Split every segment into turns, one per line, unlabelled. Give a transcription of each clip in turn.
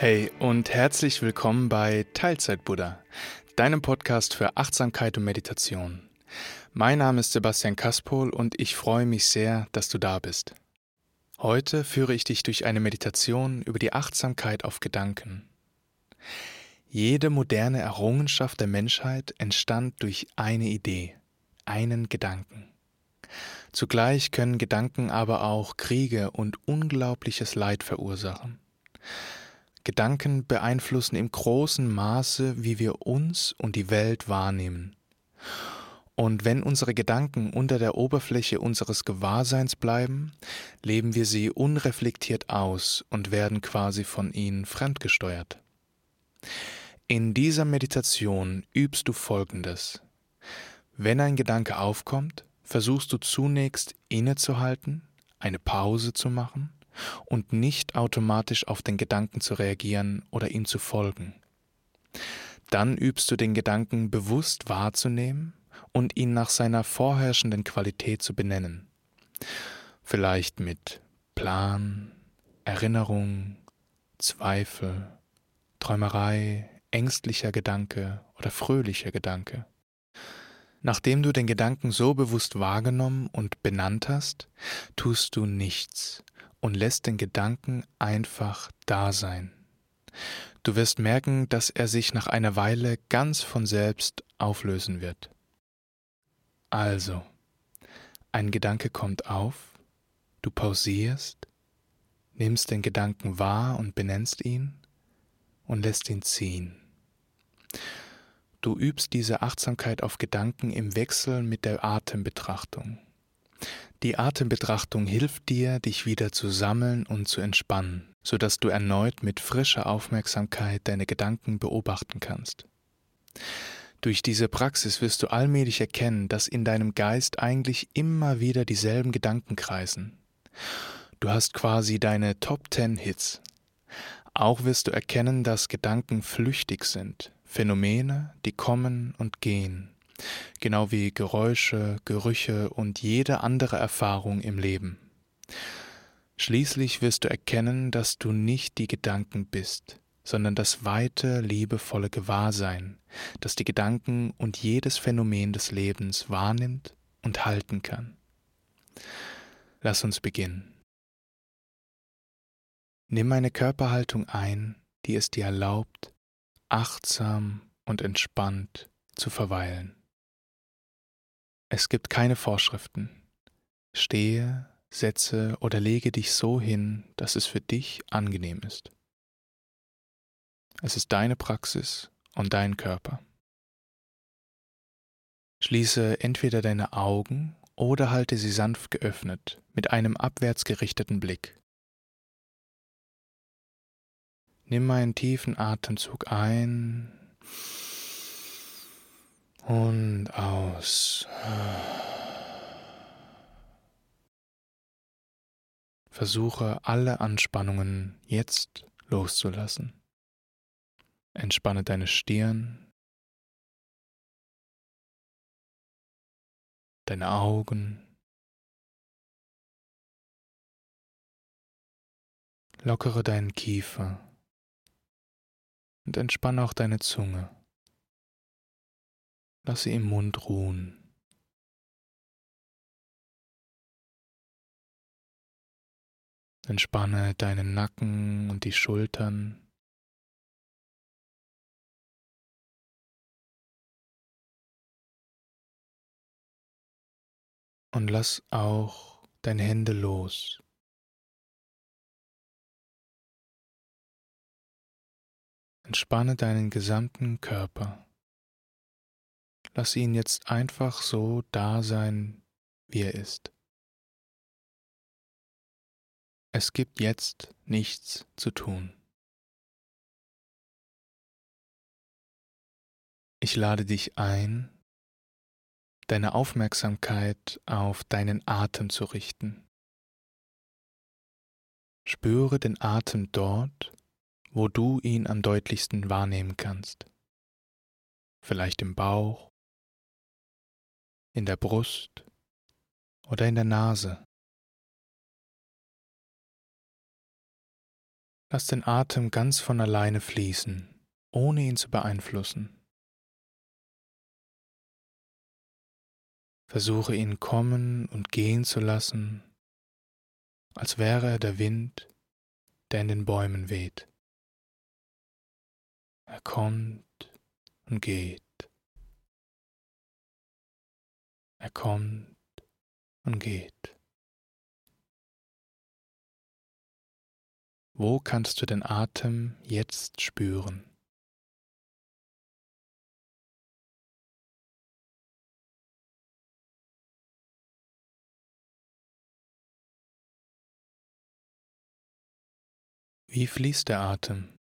Hey und herzlich willkommen bei Teilzeit Buddha, deinem Podcast für Achtsamkeit und Meditation. Mein Name ist Sebastian Kaspol und ich freue mich sehr, dass du da bist. Heute führe ich dich durch eine Meditation über die Achtsamkeit auf Gedanken. Jede moderne Errungenschaft der Menschheit entstand durch eine Idee, einen Gedanken. Zugleich können Gedanken aber auch Kriege und unglaubliches Leid verursachen. Gedanken beeinflussen im großen Maße, wie wir uns und die Welt wahrnehmen. Und wenn unsere Gedanken unter der Oberfläche unseres Gewahrseins bleiben, leben wir sie unreflektiert aus und werden quasi von ihnen fremdgesteuert. In dieser Meditation übst du Folgendes. Wenn ein Gedanke aufkommt, versuchst du zunächst innezuhalten, eine Pause zu machen und nicht automatisch auf den Gedanken zu reagieren oder ihm zu folgen. Dann übst du den Gedanken bewusst wahrzunehmen und ihn nach seiner vorherrschenden Qualität zu benennen. Vielleicht mit Plan, Erinnerung, Zweifel, Träumerei, ängstlicher Gedanke oder fröhlicher Gedanke. Nachdem du den Gedanken so bewusst wahrgenommen und benannt hast, tust du nichts, und lässt den Gedanken einfach da sein. Du wirst merken, dass er sich nach einer Weile ganz von selbst auflösen wird. Also, ein Gedanke kommt auf, du pausierst, nimmst den Gedanken wahr und benennst ihn und lässt ihn ziehen. Du übst diese Achtsamkeit auf Gedanken im Wechsel mit der Atembetrachtung. Die Atembetrachtung hilft dir, dich wieder zu sammeln und zu entspannen, sodass du erneut mit frischer Aufmerksamkeit deine Gedanken beobachten kannst. Durch diese Praxis wirst du allmählich erkennen, dass in deinem Geist eigentlich immer wieder dieselben Gedanken kreisen. Du hast quasi deine Top Ten Hits. Auch wirst du erkennen, dass Gedanken flüchtig sind, Phänomene, die kommen und gehen genau wie Geräusche, Gerüche und jede andere Erfahrung im Leben. Schließlich wirst du erkennen, dass du nicht die Gedanken bist, sondern das weite, liebevolle Gewahrsein, das die Gedanken und jedes Phänomen des Lebens wahrnimmt und halten kann. Lass uns beginnen. Nimm eine Körperhaltung ein, die es dir erlaubt, achtsam und entspannt zu verweilen. Es gibt keine Vorschriften. Stehe, setze oder lege dich so hin, dass es für dich angenehm ist. Es ist deine Praxis und dein Körper. Schließe entweder deine Augen oder halte sie sanft geöffnet mit einem abwärts gerichteten Blick. Nimm einen tiefen Atemzug ein und aus. Versuche alle Anspannungen jetzt loszulassen. Entspanne deine Stirn, deine Augen, lockere deinen Kiefer und entspanne auch deine Zunge. Lass sie im Mund ruhen. Entspanne deinen Nacken und die Schultern. Und lass auch deine Hände los. Entspanne deinen gesamten Körper. Lass ihn jetzt einfach so da sein, wie er ist. Es gibt jetzt nichts zu tun. Ich lade dich ein, deine Aufmerksamkeit auf deinen Atem zu richten. Spüre den Atem dort, wo du ihn am deutlichsten wahrnehmen kannst. Vielleicht im Bauch in der Brust oder in der Nase. Lass den Atem ganz von alleine fließen, ohne ihn zu beeinflussen. Versuche ihn kommen und gehen zu lassen, als wäre er der Wind, der in den Bäumen weht. Er kommt und geht. Er kommt und geht. Wo kannst du den Atem jetzt spüren? Wie fließt der Atem?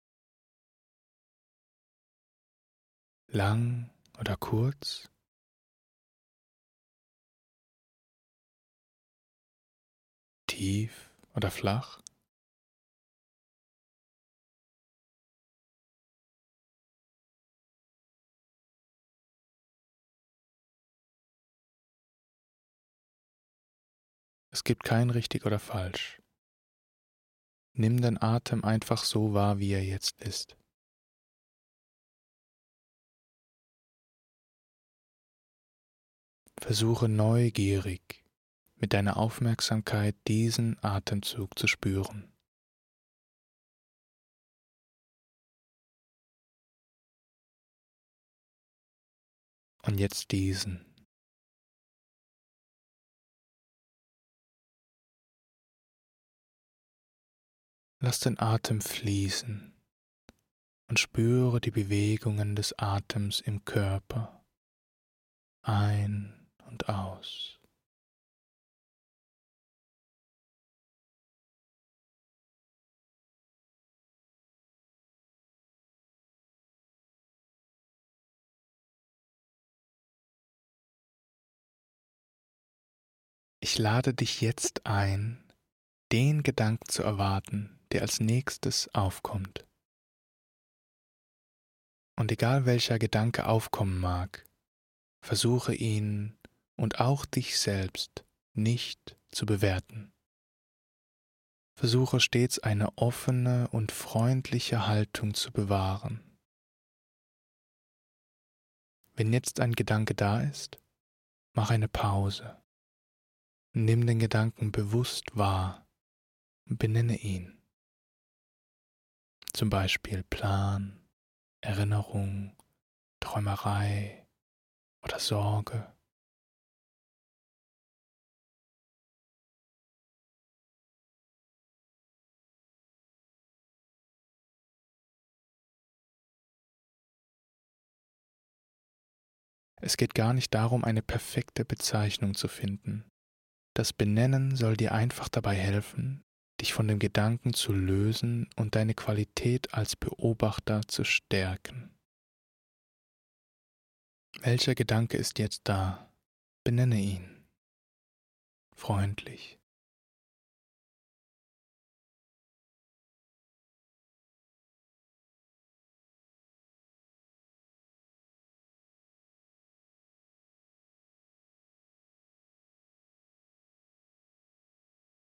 Lang oder kurz? Tief oder flach? Es gibt kein richtig oder falsch. Nimm den Atem einfach so wahr, wie er jetzt ist. Versuche neugierig mit deiner Aufmerksamkeit diesen Atemzug zu spüren. Und jetzt diesen. Lass den Atem fließen und spüre die Bewegungen des Atems im Körper ein und aus. Ich lade dich jetzt ein, den Gedanken zu erwarten, der als nächstes aufkommt. Und egal welcher Gedanke aufkommen mag, versuche ihn und auch dich selbst nicht zu bewerten. Versuche stets eine offene und freundliche Haltung zu bewahren. Wenn jetzt ein Gedanke da ist, mach eine Pause. Nimm den Gedanken bewusst wahr und benenne ihn zum Beispiel Plan, Erinnerung, Träumerei oder Sorge. Es geht gar nicht darum, eine perfekte Bezeichnung zu finden. Das Benennen soll dir einfach dabei helfen, dich von dem Gedanken zu lösen und deine Qualität als Beobachter zu stärken. Welcher Gedanke ist jetzt da? Benenne ihn. Freundlich.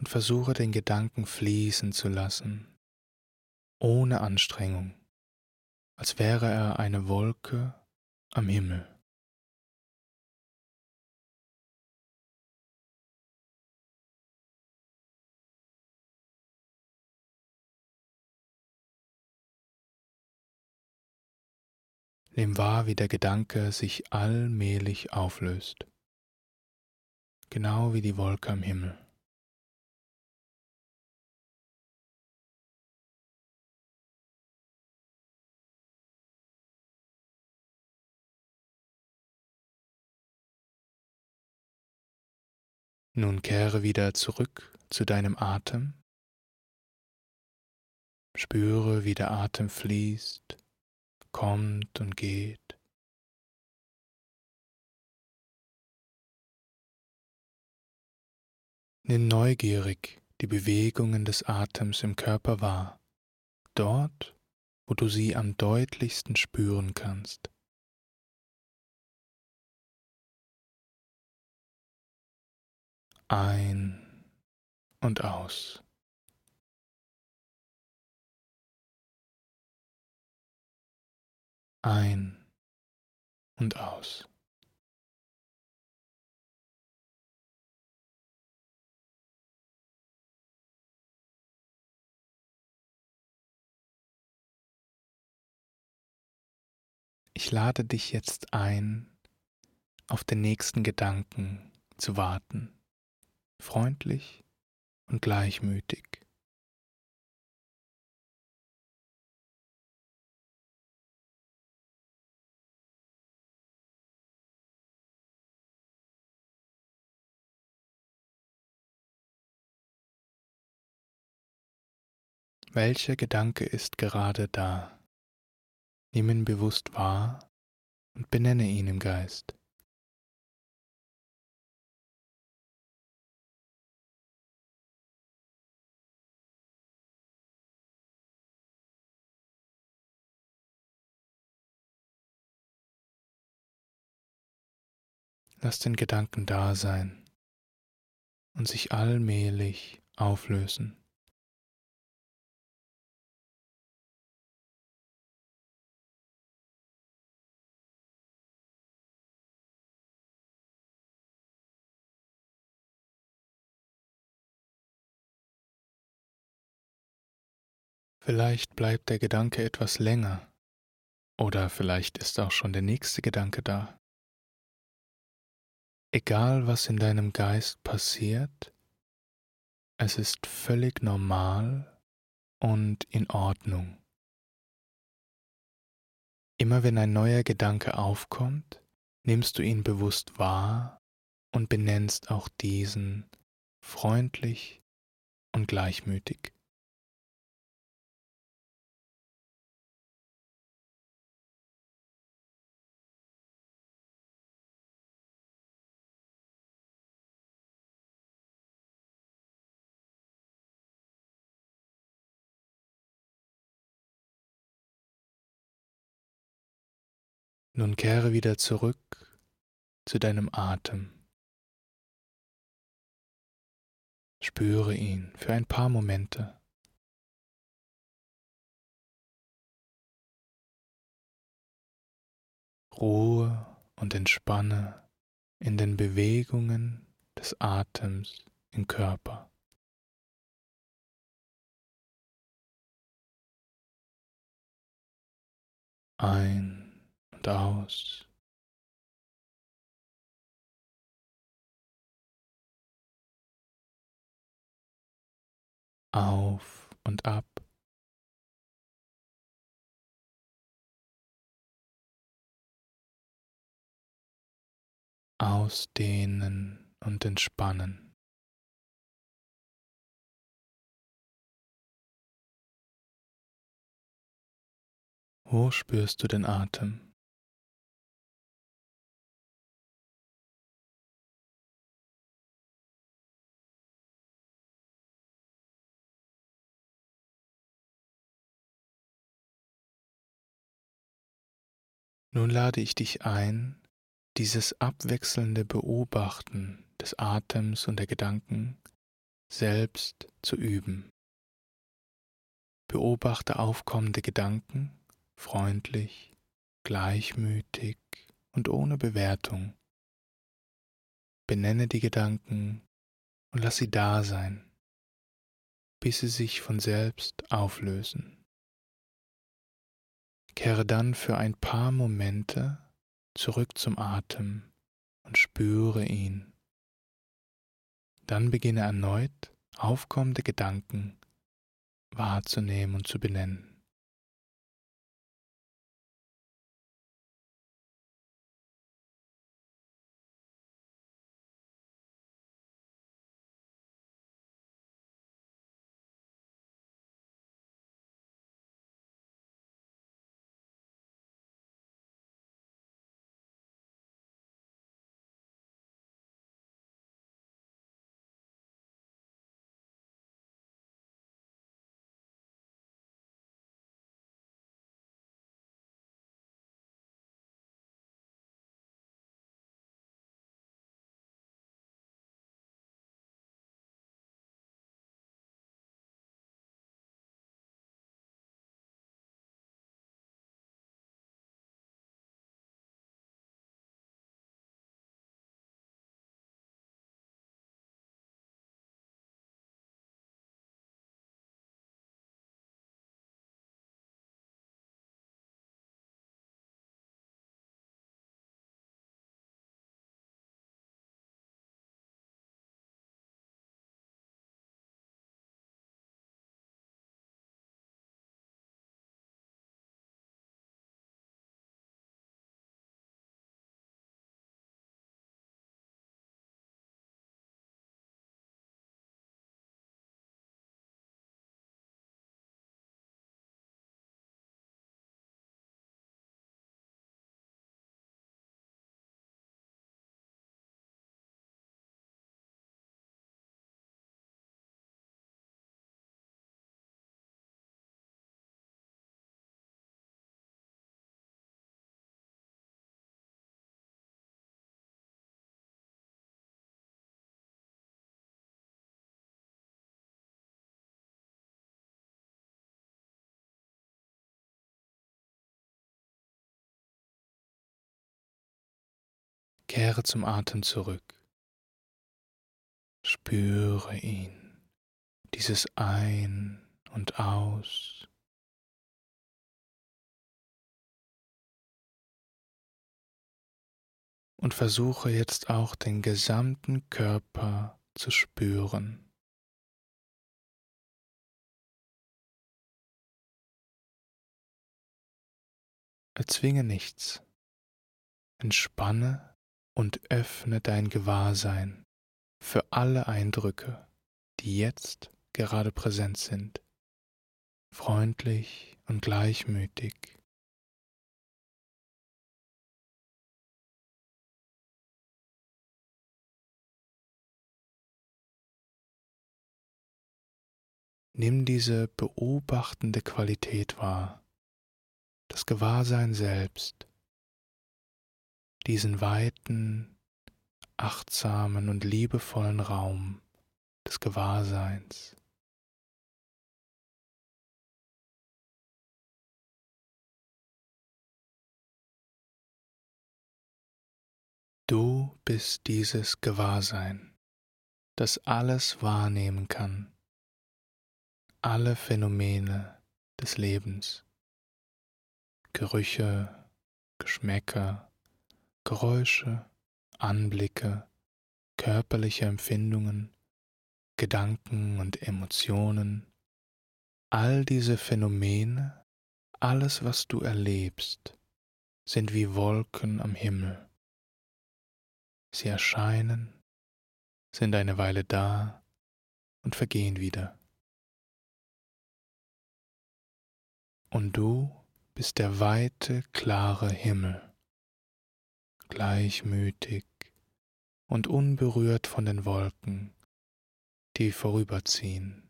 Und versuche den Gedanken fließen zu lassen, ohne Anstrengung, als wäre er eine Wolke am Himmel. Nimm wahr, wie der Gedanke sich allmählich auflöst, genau wie die Wolke am Himmel. Nun kehre wieder zurück zu deinem Atem. Spüre, wie der Atem fließt, kommt und geht. Nimm neugierig die Bewegungen des Atems im Körper wahr, dort, wo du sie am deutlichsten spüren kannst. ein und aus. Ein und aus. Ich lade dich jetzt ein, auf den nächsten Gedanken zu warten freundlich und gleichmütig. Welcher Gedanke ist gerade da? Nimm ihn bewusst wahr und benenne ihn im Geist. Lass den Gedanken da sein und sich allmählich auflösen. Vielleicht bleibt der Gedanke etwas länger oder vielleicht ist auch schon der nächste Gedanke da. Egal was in deinem Geist passiert, es ist völlig normal und in Ordnung. Immer wenn ein neuer Gedanke aufkommt, nimmst du ihn bewusst wahr und benennst auch diesen freundlich und gleichmütig. Nun kehre wieder zurück zu deinem Atem. Spüre ihn für ein paar Momente. Ruhe und entspanne in den Bewegungen des Atems im Körper. Ein aus. Auf und ab. Ausdehnen und entspannen. Wo spürst du den Atem? Nun lade ich dich ein, dieses abwechselnde Beobachten des Atems und der Gedanken selbst zu üben. Beobachte aufkommende Gedanken freundlich, gleichmütig und ohne Bewertung. Benenne die Gedanken und lass sie da sein, bis sie sich von selbst auflösen. Kehre dann für ein paar Momente zurück zum Atem und spüre ihn. Dann beginne erneut aufkommende Gedanken wahrzunehmen und zu benennen. Kehre zum Atem zurück. Spüre ihn, dieses Ein und Aus. Und versuche jetzt auch den gesamten Körper zu spüren. Erzwinge nichts. Entspanne und öffne dein Gewahrsein für alle Eindrücke, die jetzt gerade präsent sind, freundlich und gleichmütig. Nimm diese beobachtende Qualität wahr, das Gewahrsein selbst, diesen weiten, achtsamen und liebevollen Raum des Gewahrseins. Du bist dieses Gewahrsein, das alles wahrnehmen kann, alle Phänomene des Lebens, Gerüche, Geschmäcker, Geräusche, Anblicke, körperliche Empfindungen, Gedanken und Emotionen, all diese Phänomene, alles, was du erlebst, sind wie Wolken am Himmel. Sie erscheinen, sind eine Weile da und vergehen wieder. Und du bist der weite, klare Himmel gleichmütig und unberührt von den Wolken, die vorüberziehen.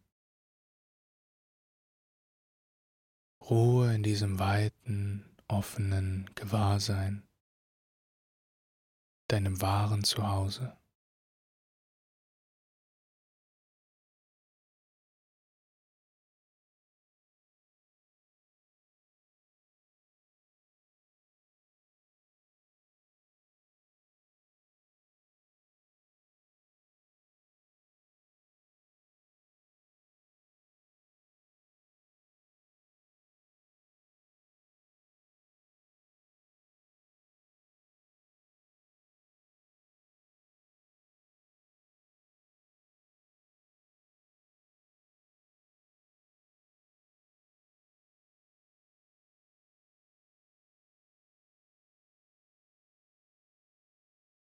Ruhe in diesem weiten, offenen Gewahrsein, deinem wahren Zuhause.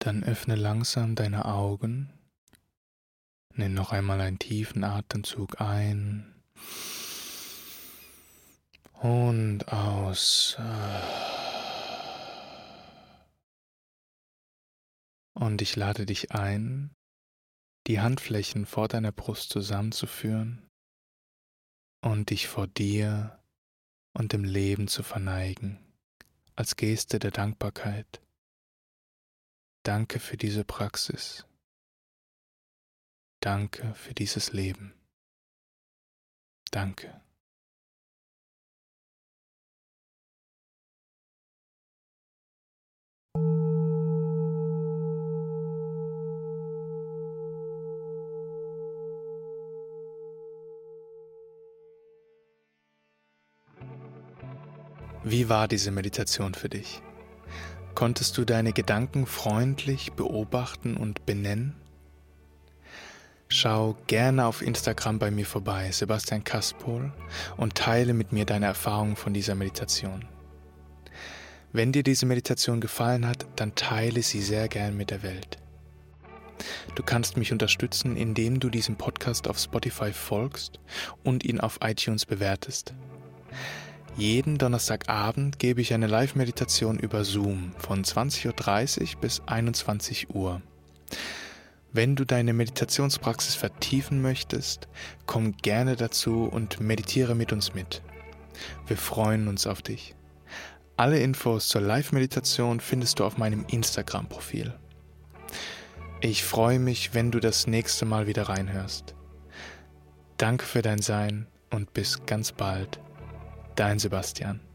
Dann öffne langsam deine Augen. Nimm noch einmal einen tiefen Atemzug ein und aus. Und ich lade dich ein, die Handflächen vor deiner Brust zusammenzuführen und dich vor dir und dem Leben zu verneigen, als Geste der Dankbarkeit. Danke für diese Praxis. Danke für dieses Leben. Danke. Wie war diese Meditation für dich? Konntest du deine Gedanken freundlich beobachten und benennen? Schau gerne auf Instagram bei mir vorbei, Sebastian Kaspol, und teile mit mir deine Erfahrungen von dieser Meditation. Wenn dir diese Meditation gefallen hat, dann teile sie sehr gern mit der Welt. Du kannst mich unterstützen, indem du diesem Podcast auf Spotify folgst und ihn auf iTunes bewertest. Jeden Donnerstagabend gebe ich eine Live-Meditation über Zoom von 20.30 Uhr bis 21 Uhr. Wenn du deine Meditationspraxis vertiefen möchtest, komm gerne dazu und meditiere mit uns mit. Wir freuen uns auf dich. Alle Infos zur Live-Meditation findest du auf meinem Instagram-Profil. Ich freue mich, wenn du das nächste Mal wieder reinhörst. Danke für dein Sein und bis ganz bald. Dein Sebastian.